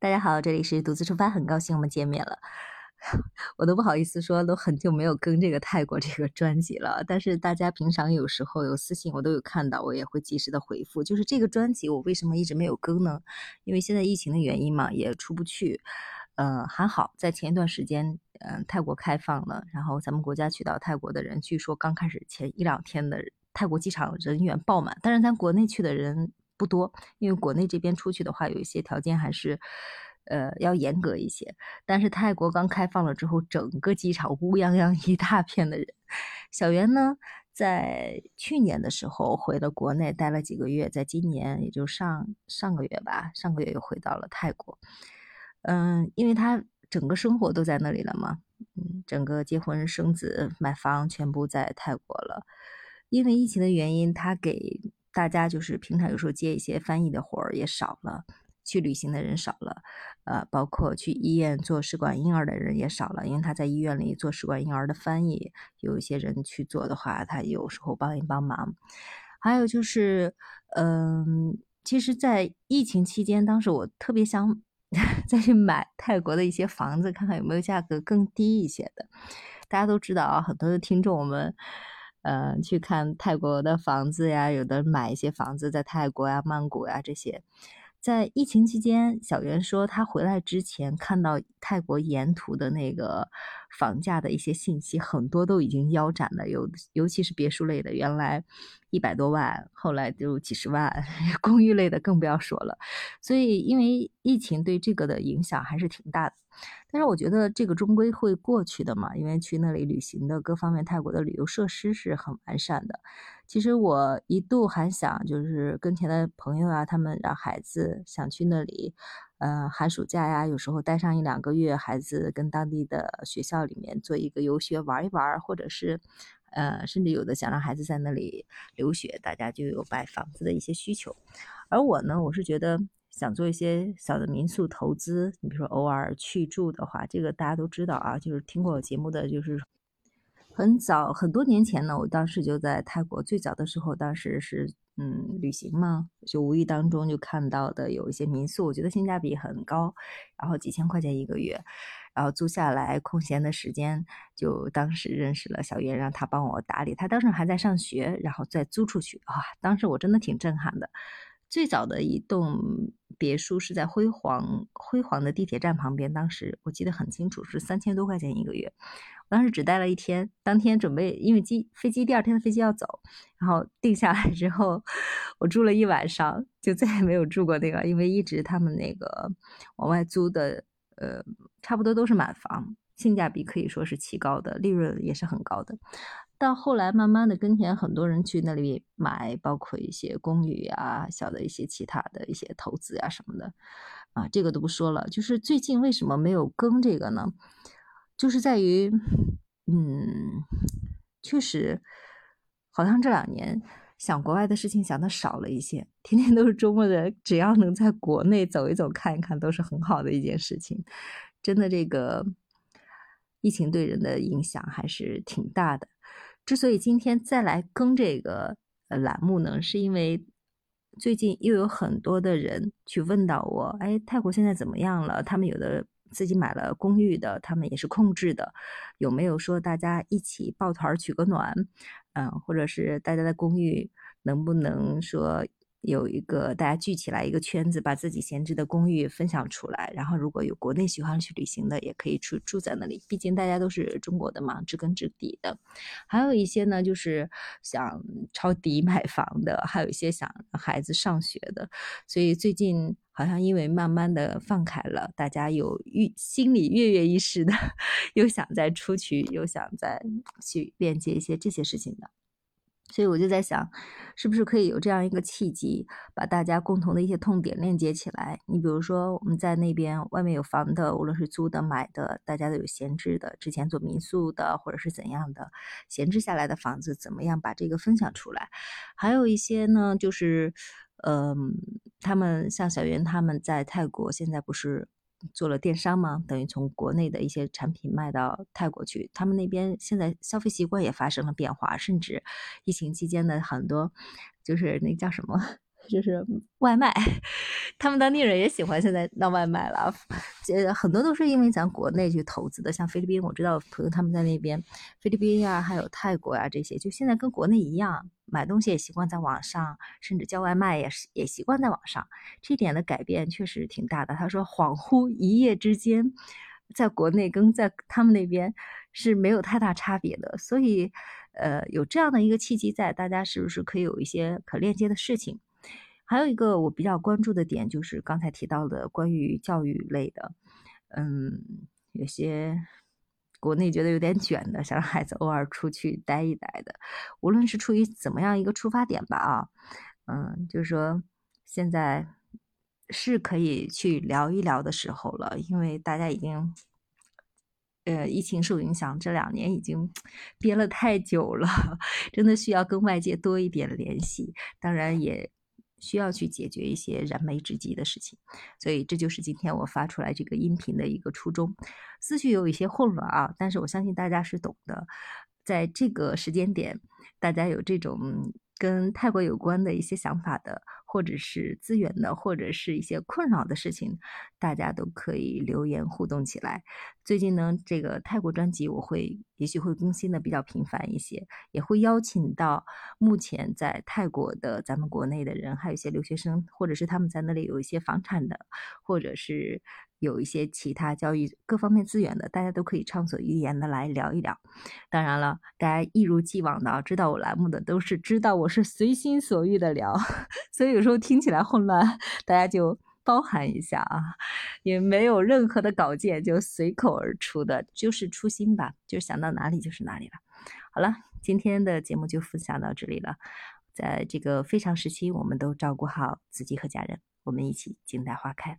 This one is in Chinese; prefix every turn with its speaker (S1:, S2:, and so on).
S1: 大家好，这里是独自出发，很高兴我们见面了。我都不好意思说，都很久没有更这个泰国这个专辑了。但是大家平常有时候有私信，我都有看到，我也会及时的回复。就是这个专辑，我为什么一直没有更呢？因为现在疫情的原因嘛，也出不去。呃，还好，在前一段时间，嗯，泰国开放了，然后咱们国家去到泰国的人，据说刚开始前一两天的泰国机场人员爆满，但是咱国内去的人不多，因为国内这边出去的话，有一些条件还是。呃，要严格一些。但是泰国刚开放了之后，整个机场乌泱泱一大片的人。小袁呢，在去年的时候回了国内，待了几个月，在今年也就上上个月吧，上个月又回到了泰国。嗯，因为他整个生活都在那里了嘛，嗯，整个结婚、生子、买房全部在泰国了。因为疫情的原因，他给大家就是平常有时候接一些翻译的活儿也少了。去旅行的人少了，呃，包括去医院做试管婴儿的人也少了，因为他在医院里做试管婴儿的翻译，有一些人去做的话，他有时候帮一帮忙。还有就是，嗯，其实，在疫情期间，当时我特别想 再去买泰国的一些房子，看看有没有价格更低一些的。大家都知道啊，很多的听众我们，呃，去看泰国的房子呀，有的买一些房子在泰国呀、曼谷呀这些。在疫情期间，小袁说他回来之前看到泰国沿途的那个房价的一些信息，很多都已经腰斩了，有尤其是别墅类的，原来一百多万，后来就几十万，公寓类的更不要说了。所以，因为疫情对这个的影响还是挺大的。但是我觉得这个终归会过去的嘛，因为去那里旅行的各方面，泰国的旅游设施是很完善的。其实我一度还想，就是跟前的朋友啊，他们让孩子想去那里，呃，寒暑假呀，有时候待上一两个月，孩子跟当地的学校里面做一个游学玩一玩，或者是，呃，甚至有的想让孩子在那里留学，大家就有买房子的一些需求。而我呢，我是觉得。想做一些小的民宿投资，你比如说偶尔去住的话，这个大家都知道啊，就是听过我节目的，就是很早很多年前呢，我当时就在泰国，最早的时候，当时是嗯旅行嘛，就无意当中就看到的有一些民宿，我觉得性价比很高，然后几千块钱一个月，然后租下来，空闲的时间就当时认识了小袁，让他帮我打理，他当时还在上学，然后再租出去，啊，当时我真的挺震撼的。最早的一栋别墅是在辉煌辉煌的地铁站旁边，当时我记得很清楚，是三千多块钱一个月。当时只待了一天，当天准备因为机飞机第二天的飞机要走，然后定下来之后，我住了一晚上，就再也没有住过那个，因为一直他们那个往外租的，呃，差不多都是满房，性价比可以说是奇高的，利润也是很高的。到后来，慢慢的跟前很多人去那里买，包括一些公寓啊，小的一些其他的一些投资啊什么的，啊，这个都不说了。就是最近为什么没有更这个呢？就是在于，嗯，确实，好像这两年想国外的事情想的少了一些，天天都是周末的，只要能在国内走一走、看一看，都是很好的一件事情。真的，这个疫情对人的影响还是挺大的。之所以今天再来更这个栏目呢，是因为最近又有很多的人去问到我，哎，泰国现在怎么样了？他们有的自己买了公寓的，他们也是控制的，有没有说大家一起抱团取个暖？嗯，或者是大家的公寓能不能说？有一个大家聚起来一个圈子，把自己闲置的公寓分享出来，然后如果有国内喜欢去旅行的，也可以住住在那里。毕竟大家都是中国的嘛，知根知底的。还有一些呢，就是想抄底买房的，还有一些想孩子上学的。所以最近好像因为慢慢的放开了，大家有欲心里跃跃欲试的，又想再出去，又想再去链接一些这些事情的。所以我就在想，是不是可以有这样一个契机，把大家共同的一些痛点链接起来？你比如说，我们在那边外面有房的，无论是租的、买的，大家都有闲置的，之前做民宿的或者是怎样的闲置下来的房子，怎么样把这个分享出来？还有一些呢，就是，嗯，他们像小袁他们在泰国现在不是。做了电商嘛，等于从国内的一些产品卖到泰国去。他们那边现在消费习惯也发生了变化，甚至疫情期间的很多，就是那叫什么就是外卖，他们当地人也喜欢现在闹外卖了。呃，很多都是因为咱国内去投资的，像菲律宾，我知道朋友他们在那边，菲律宾呀，还有泰国呀这些，就现在跟国内一样，买东西也习惯在网上，甚至叫外卖也是也习惯在网上。这点的改变确实挺大的。他说，恍惚一夜之间，在国内跟在他们那边是没有太大差别的，所以。呃，有这样的一个契机在，大家是不是可以有一些可链接的事情？还有一个我比较关注的点，就是刚才提到的关于教育类的，嗯，有些国内觉得有点卷的，想让孩子偶尔出去待一待的，无论是出于怎么样一个出发点吧，啊，嗯，就是说现在是可以去聊一聊的时候了，因为大家已经。呃，疫情受影响，这两年已经憋了太久了，真的需要跟外界多一点联系。当然，也需要去解决一些燃眉之急的事情。所以，这就是今天我发出来这个音频的一个初衷。思绪有一些混乱啊，但是我相信大家是懂的。在这个时间点，大家有这种。跟泰国有关的一些想法的，或者是资源的，或者是一些困扰的事情，大家都可以留言互动起来。最近呢，这个泰国专辑我会也许会更新的比较频繁一些，也会邀请到目前在泰国的咱们国内的人，还有一些留学生，或者是他们在那里有一些房产的，或者是。有一些其他教育各方面资源的，大家都可以畅所欲言的来聊一聊。当然了，大家一如既往的知道我栏目的都是知道我是随心所欲的聊，所以有时候听起来混乱，大家就包含一下啊。也没有任何的稿件，就随口而出的，就是初心吧，就想到哪里就是哪里了。好了，今天的节目就分享到这里了。在这个非常时期，我们都照顾好自己和家人，我们一起静待花开。